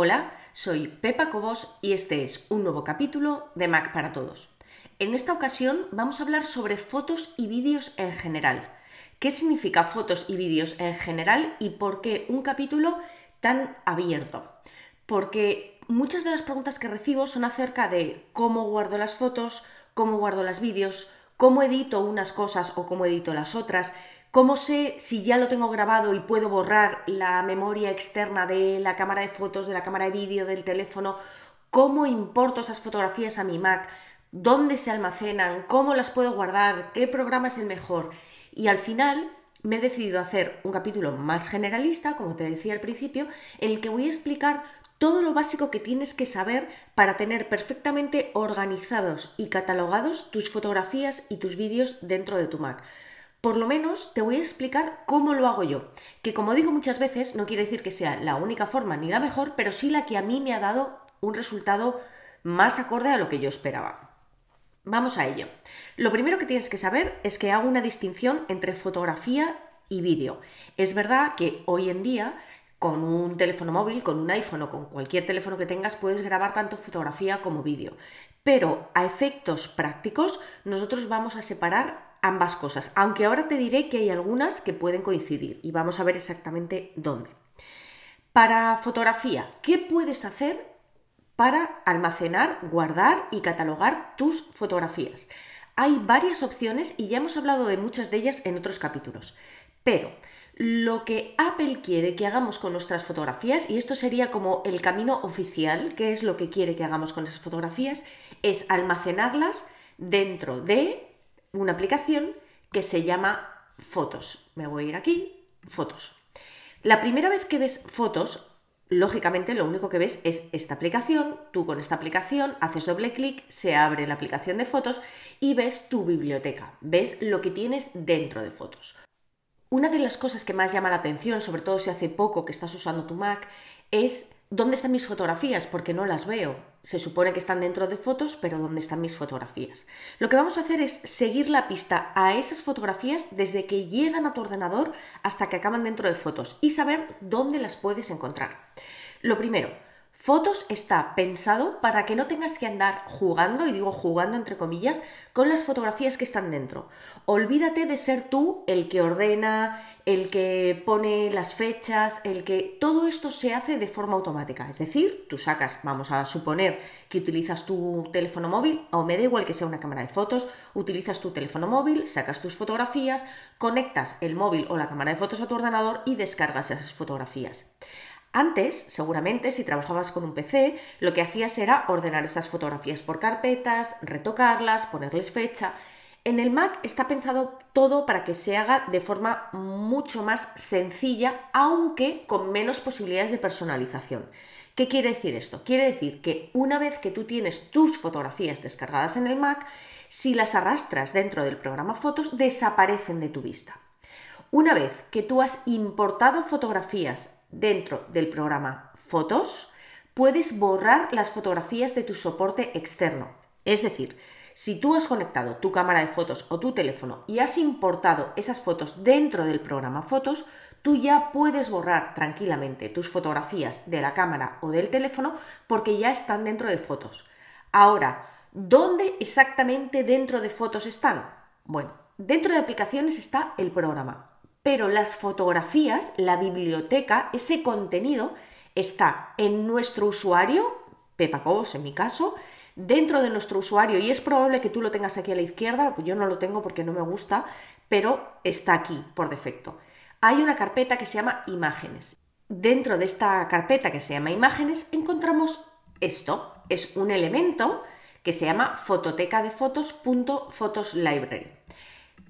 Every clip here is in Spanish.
Hola, soy Pepa Cobos y este es un nuevo capítulo de Mac para Todos. En esta ocasión vamos a hablar sobre fotos y vídeos en general. ¿Qué significa fotos y vídeos en general y por qué un capítulo tan abierto? Porque muchas de las preguntas que recibo son acerca de cómo guardo las fotos, cómo guardo los vídeos, cómo edito unas cosas o cómo edito las otras, ¿Cómo sé si ya lo tengo grabado y puedo borrar la memoria externa de la cámara de fotos, de la cámara de vídeo, del teléfono? ¿Cómo importo esas fotografías a mi Mac? ¿Dónde se almacenan? ¿Cómo las puedo guardar? ¿Qué programa es el mejor? Y al final me he decidido hacer un capítulo más generalista, como te decía al principio, en el que voy a explicar todo lo básico que tienes que saber para tener perfectamente organizados y catalogados tus fotografías y tus vídeos dentro de tu Mac. Por lo menos te voy a explicar cómo lo hago yo, que como digo muchas veces no quiere decir que sea la única forma ni la mejor, pero sí la que a mí me ha dado un resultado más acorde a lo que yo esperaba. Vamos a ello. Lo primero que tienes que saber es que hago una distinción entre fotografía y vídeo. Es verdad que hoy en día con un teléfono móvil, con un iPhone o con cualquier teléfono que tengas puedes grabar tanto fotografía como vídeo. Pero a efectos prácticos nosotros vamos a separar ambas cosas, aunque ahora te diré que hay algunas que pueden coincidir y vamos a ver exactamente dónde. Para fotografía, ¿qué puedes hacer para almacenar, guardar y catalogar tus fotografías? Hay varias opciones y ya hemos hablado de muchas de ellas en otros capítulos, pero lo que Apple quiere que hagamos con nuestras fotografías, y esto sería como el camino oficial, que es lo que quiere que hagamos con esas fotografías, es almacenarlas dentro de una aplicación que se llama Fotos. Me voy a ir aquí, Fotos. La primera vez que ves fotos, lógicamente lo único que ves es esta aplicación. Tú con esta aplicación haces doble clic, se abre la aplicación de fotos y ves tu biblioteca. Ves lo que tienes dentro de fotos. Una de las cosas que más llama la atención, sobre todo si hace poco que estás usando tu Mac, es ¿Dónde están mis fotografías? Porque no las veo. Se supone que están dentro de fotos, pero ¿dónde están mis fotografías? Lo que vamos a hacer es seguir la pista a esas fotografías desde que llegan a tu ordenador hasta que acaban dentro de fotos y saber dónde las puedes encontrar. Lo primero, Fotos está pensado para que no tengas que andar jugando, y digo jugando entre comillas, con las fotografías que están dentro. Olvídate de ser tú el que ordena, el que pone las fechas, el que todo esto se hace de forma automática. Es decir, tú sacas, vamos a suponer que utilizas tu teléfono móvil, o me da igual que sea una cámara de fotos, utilizas tu teléfono móvil, sacas tus fotografías, conectas el móvil o la cámara de fotos a tu ordenador y descargas esas fotografías. Antes, seguramente, si trabajabas con un PC, lo que hacías era ordenar esas fotografías por carpetas, retocarlas, ponerles fecha. En el Mac está pensado todo para que se haga de forma mucho más sencilla, aunque con menos posibilidades de personalización. ¿Qué quiere decir esto? Quiere decir que una vez que tú tienes tus fotografías descargadas en el Mac, si las arrastras dentro del programa Fotos, desaparecen de tu vista. Una vez que tú has importado fotografías dentro del programa Fotos, puedes borrar las fotografías de tu soporte externo. Es decir, si tú has conectado tu cámara de fotos o tu teléfono y has importado esas fotos dentro del programa Fotos, tú ya puedes borrar tranquilamente tus fotografías de la cámara o del teléfono porque ya están dentro de Fotos. Ahora, ¿dónde exactamente dentro de Fotos están? Bueno, dentro de aplicaciones está el programa pero las fotografías, la biblioteca, ese contenido está en nuestro usuario, Pepacobos en mi caso, dentro de nuestro usuario y es probable que tú lo tengas aquí a la izquierda, yo no lo tengo porque no me gusta, pero está aquí por defecto. Hay una carpeta que se llama imágenes. Dentro de esta carpeta que se llama imágenes encontramos esto, es un elemento que se llama fototeca de fotos.photoslibrary.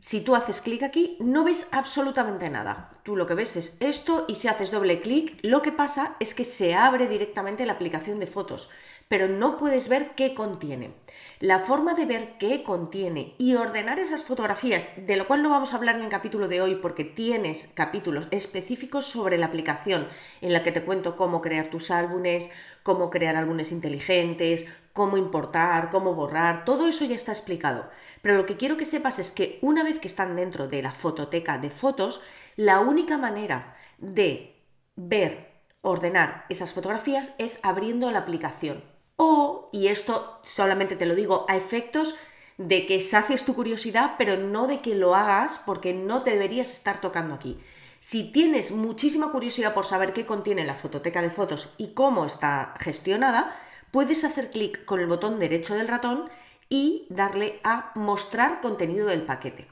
Si tú haces clic aquí, no ves absolutamente nada. Tú lo que ves es esto y si haces doble clic, lo que pasa es que se abre directamente la aplicación de fotos, pero no puedes ver qué contiene. La forma de ver qué contiene y ordenar esas fotografías, de lo cual no vamos a hablar en el capítulo de hoy porque tienes capítulos específicos sobre la aplicación en la que te cuento cómo crear tus álbumes, cómo crear álbumes inteligentes, cómo importar, cómo borrar, todo eso ya está explicado. Pero lo que quiero que sepas es que una vez que están dentro de la fototeca de fotos, la única manera de ver ordenar esas fotografías es abriendo la aplicación. O, y esto solamente te lo digo a efectos de que sacies tu curiosidad, pero no de que lo hagas porque no te deberías estar tocando aquí. Si tienes muchísima curiosidad por saber qué contiene la fototeca de fotos y cómo está gestionada, puedes hacer clic con el botón derecho del ratón y darle a mostrar contenido del paquete.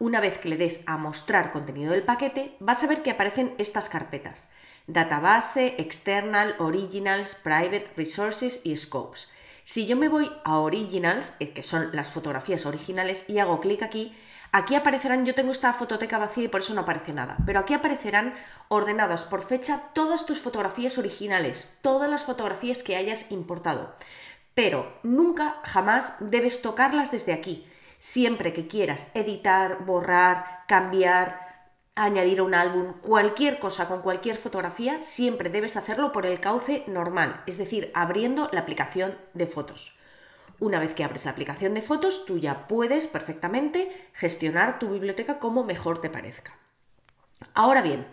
Una vez que le des a mostrar contenido del paquete, vas a ver que aparecen estas carpetas. Database, External, Originals, Private, Resources y Scopes. Si yo me voy a Originals, eh, que son las fotografías originales, y hago clic aquí, aquí aparecerán, yo tengo esta fototeca vacía y por eso no aparece nada, pero aquí aparecerán ordenadas por fecha todas tus fotografías originales, todas las fotografías que hayas importado. Pero nunca, jamás debes tocarlas desde aquí. Siempre que quieras editar, borrar, cambiar, añadir un álbum, cualquier cosa con cualquier fotografía, siempre debes hacerlo por el cauce normal, es decir, abriendo la aplicación de fotos. Una vez que abres la aplicación de fotos, tú ya puedes perfectamente gestionar tu biblioteca como mejor te parezca. Ahora bien,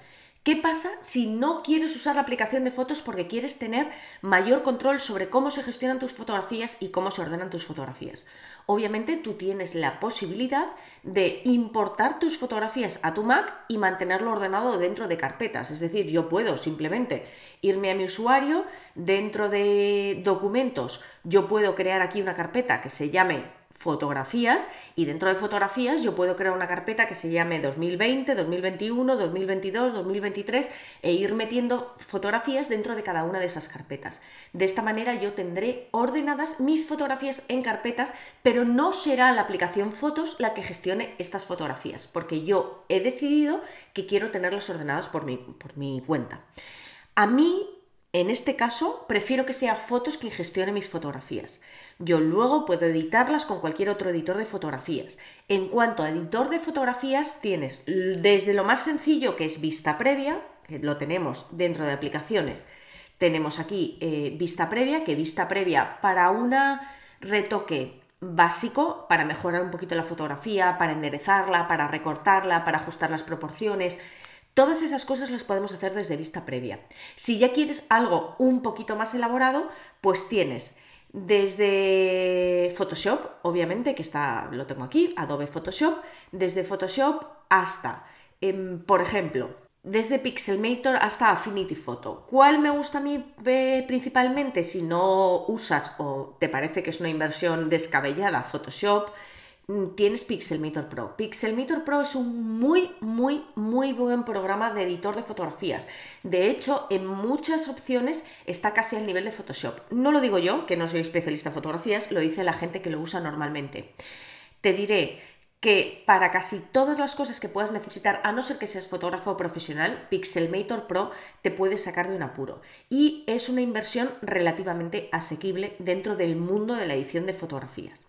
¿Qué pasa si no quieres usar la aplicación de fotos porque quieres tener mayor control sobre cómo se gestionan tus fotografías y cómo se ordenan tus fotografías? Obviamente tú tienes la posibilidad de importar tus fotografías a tu Mac y mantenerlo ordenado dentro de carpetas. Es decir, yo puedo simplemente irme a mi usuario, dentro de documentos, yo puedo crear aquí una carpeta que se llame fotografías y dentro de fotografías yo puedo crear una carpeta que se llame 2020, 2021, 2022, 2023 e ir metiendo fotografías dentro de cada una de esas carpetas. De esta manera yo tendré ordenadas mis fotografías en carpetas, pero no será la aplicación Fotos la que gestione estas fotografías, porque yo he decidido que quiero tenerlas ordenadas por mi, por mi cuenta. A mí en este caso, prefiero que sea Fotos quien gestione mis fotografías. Yo luego puedo editarlas con cualquier otro editor de fotografías. En cuanto a editor de fotografías, tienes desde lo más sencillo que es vista previa, que lo tenemos dentro de aplicaciones. Tenemos aquí eh, vista previa, que vista previa para un retoque básico, para mejorar un poquito la fotografía, para enderezarla, para recortarla, para ajustar las proporciones, Todas esas cosas las podemos hacer desde vista previa. Si ya quieres algo un poquito más elaborado, pues tienes desde Photoshop, obviamente, que está, lo tengo aquí, Adobe Photoshop, desde Photoshop hasta, em, por ejemplo, desde Pixelmator hasta Affinity Photo. ¿Cuál me gusta a mí eh, principalmente si no usas o te parece que es una inversión descabellada Photoshop? Mm, tienes Pixelmator Pro. Pixelmator Pro es un muy, muy, muy buen programa de editor de fotografías. De hecho, en muchas opciones está casi al nivel de Photoshop. No lo digo yo, que no soy especialista en fotografías, lo dice la gente que lo usa normalmente. Te diré que para casi todas las cosas que puedas necesitar, a no ser que seas fotógrafo profesional, Pixelmator Pro te puede sacar de un apuro. Y es una inversión relativamente asequible dentro del mundo de la edición de fotografías.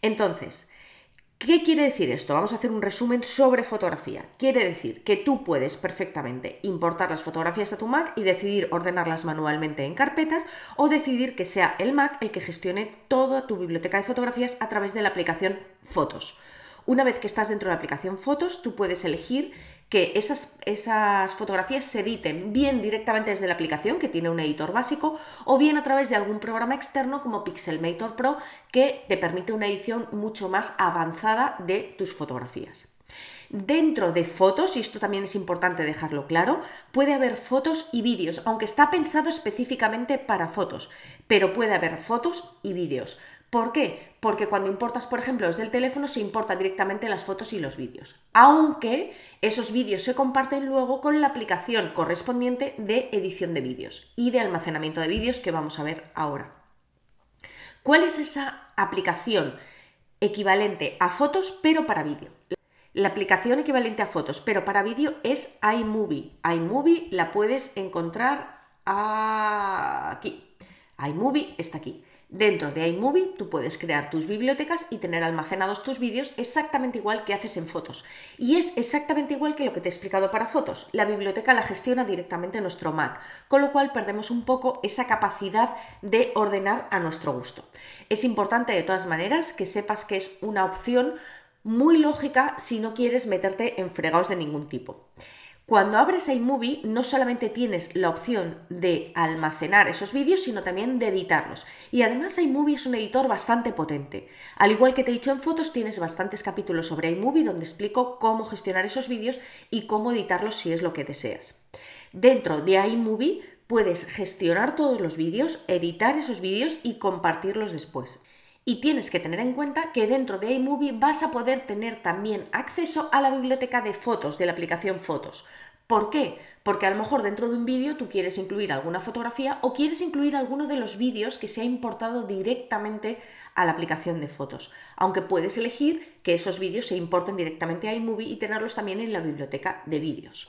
Entonces, ¿Qué quiere decir esto? Vamos a hacer un resumen sobre fotografía. Quiere decir que tú puedes perfectamente importar las fotografías a tu Mac y decidir ordenarlas manualmente en carpetas o decidir que sea el Mac el que gestione toda tu biblioteca de fotografías a través de la aplicación Fotos. Una vez que estás dentro de la aplicación Fotos, tú puedes elegir que esas, fotografías se editen bien directamente desde la aplicación, que tiene un editor básico, o bien a través de algún programa externo como Pixelmator Pro, que te permite una edición mucho más avanzada de tus fotografías. Dentro de fotos, y esto también es importante dejarlo claro, puede haber fotos y vídeos, aunque está pensado específicamente para fotos, pero puede haber fotos y vídeos. ¿Por qué? Porque cuando importas, por ejemplo, desde el teléfono se importan directamente las fotos y los vídeos, aunque esos vídeos se comparten luego con la aplicación correspondiente de edición de vídeos y de almacenamiento de vídeos que vamos a ver ahora. ¿Cuál es esa aplicación equivalente a fotos pero para vídeo? La aplicación equivalente a fotos pero para vídeo es iMovie. iMovie la puedes encontrar aquí. iMovie está aquí. Dentro de iMovie tú puedes crear tus bibliotecas y tener almacenados tus vídeos exactamente igual que haces en fotos. Y es exactamente igual que lo que te he explicado para fotos. La biblioteca la gestiona directamente nuestro Mac, con lo cual perdemos un poco esa capacidad de ordenar a nuestro gusto. Es importante de todas maneras que sepas que es una opción muy lógica si no quieres meterte en fregados de ningún tipo. Cuando abres iMovie no solamente tienes la opción de almacenar esos vídeos, sino también de editarlos. Y además iMovie es un editor bastante potente. Al igual que te he dicho en fotos, tienes bastantes capítulos sobre iMovie donde explico cómo gestionar esos vídeos y cómo editarlos si es lo que deseas. Dentro de iMovie puedes gestionar todos los vídeos, editar esos vídeos y compartirlos después. Y tienes que tener en cuenta que dentro de iMovie vas a poder tener también acceso a la biblioteca de fotos de la aplicación Fotos. ¿Por qué? Porque a lo mejor dentro de un vídeo tú quieres incluir alguna fotografía o quieres incluir alguno de los vídeos que se ha importado directamente a la aplicación de fotos. Aunque puedes elegir que esos vídeos se importen directamente a iMovie y tenerlos también en la biblioteca de vídeos.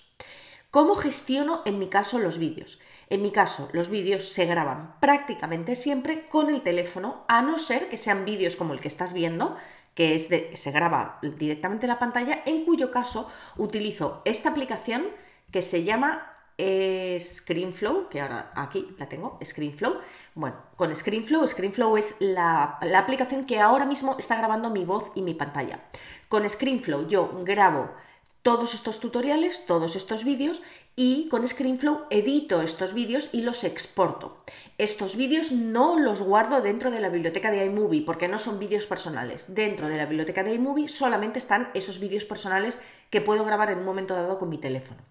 ¿Cómo gestiono en mi caso los vídeos? En mi caso, los vídeos se graban prácticamente siempre con el teléfono, a no ser que sean vídeos como el que estás viendo, que es de, se graba directamente en la pantalla, en cuyo caso utilizo esta aplicación que se llama ScreenFlow, que ahora aquí la tengo, ScreenFlow. Bueno, con ScreenFlow, ScreenFlow es la, la, aplicación que ahora mismo está grabando mi voz y mi pantalla. Con ScreenFlow yo grabo todos estos tutoriales, todos estos vídeos y con ScreenFlow edito estos vídeos y los exporto. Estos vídeos no los guardo dentro de la biblioteca de iMovie porque no son vídeos personales. Dentro de la biblioteca de iMovie solamente están esos vídeos personales que puedo grabar en un momento dado con mi teléfono.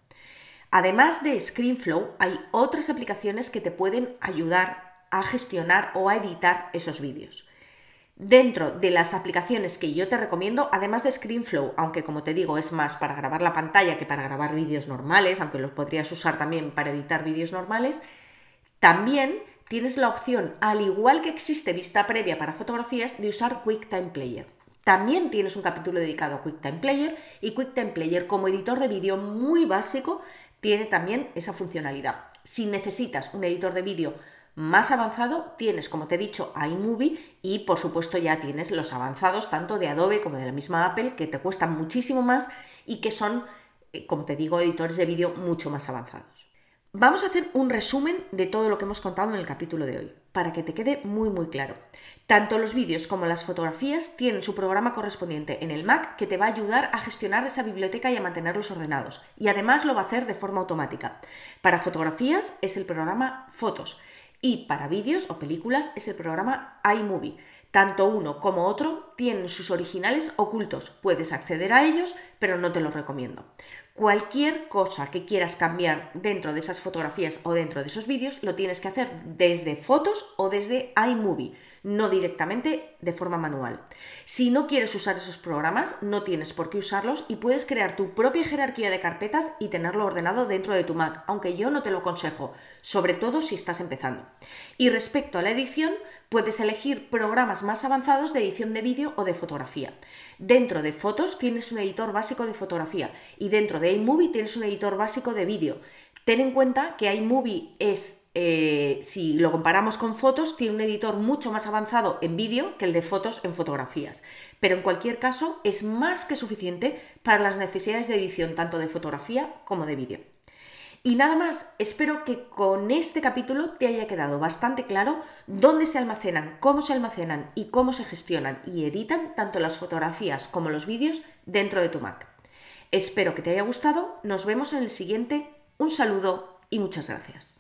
Además de ScreenFlow, hay otras aplicaciones que te pueden ayudar a gestionar o a editar esos vídeos. Dentro de las aplicaciones que yo te recomiendo, además de ScreenFlow, aunque como te digo es más para grabar la pantalla que para grabar vídeos normales, aunque los podrías usar también para editar vídeos normales, también tienes la opción, al igual que existe vista previa para fotografías, de usar QuickTime Player. También tienes un capítulo dedicado a QuickTime Player y QuickTime Player como editor de vídeo muy básico tiene también esa funcionalidad. Si necesitas un editor de vídeo más avanzado tienes, como te he dicho, iMovie y por supuesto ya tienes los avanzados tanto de Adobe como de la misma Apple que te cuestan muchísimo más y que son, eh, como te digo, editores de vídeo mucho más avanzados. Vamos a hacer un resumen de todo lo que hemos contado en el capítulo de hoy, para que te quede muy muy claro. Tanto los vídeos como las fotografías tienen su programa correspondiente en el Mac que te va a ayudar a gestionar esa biblioteca y a mantenerlos ordenados. Y además lo va a hacer de forma automática. Para fotografías es el programa Fotos y para vídeos o películas es el programa iMovie. Tanto uno como otro tienen sus originales ocultos. Puedes acceder a ellos, pero no te los recomiendo. Cualquier cosa que quieras cambiar dentro de esas fotografías o dentro de esos vídeos lo tienes que hacer desde fotos o desde iMovie no directamente de forma manual. Si no quieres usar esos programas, no tienes por qué usarlos y puedes crear tu propia jerarquía de carpetas y tenerlo ordenado dentro de tu Mac, aunque yo no te lo aconsejo, sobre todo si estás empezando. Y respecto a la edición, puedes elegir programas más avanzados de edición de vídeo o de fotografía. Dentro de fotos tienes un editor básico de fotografía y dentro de iMovie tienes un editor básico de vídeo. Ten en cuenta que iMovie es eh, si lo comparamos con fotos, tiene un editor mucho más avanzado en vídeo que el de fotos en fotografías. Pero en cualquier caso, es más que suficiente para las necesidades de edición tanto de fotografía como de vídeo. Y nada más, espero que con este capítulo te haya quedado bastante claro dónde se almacenan, cómo se almacenan y cómo se gestionan y editan tanto las fotografías como los vídeos dentro de tu Mac. Espero que te haya gustado, nos vemos en el siguiente, un saludo y muchas gracias.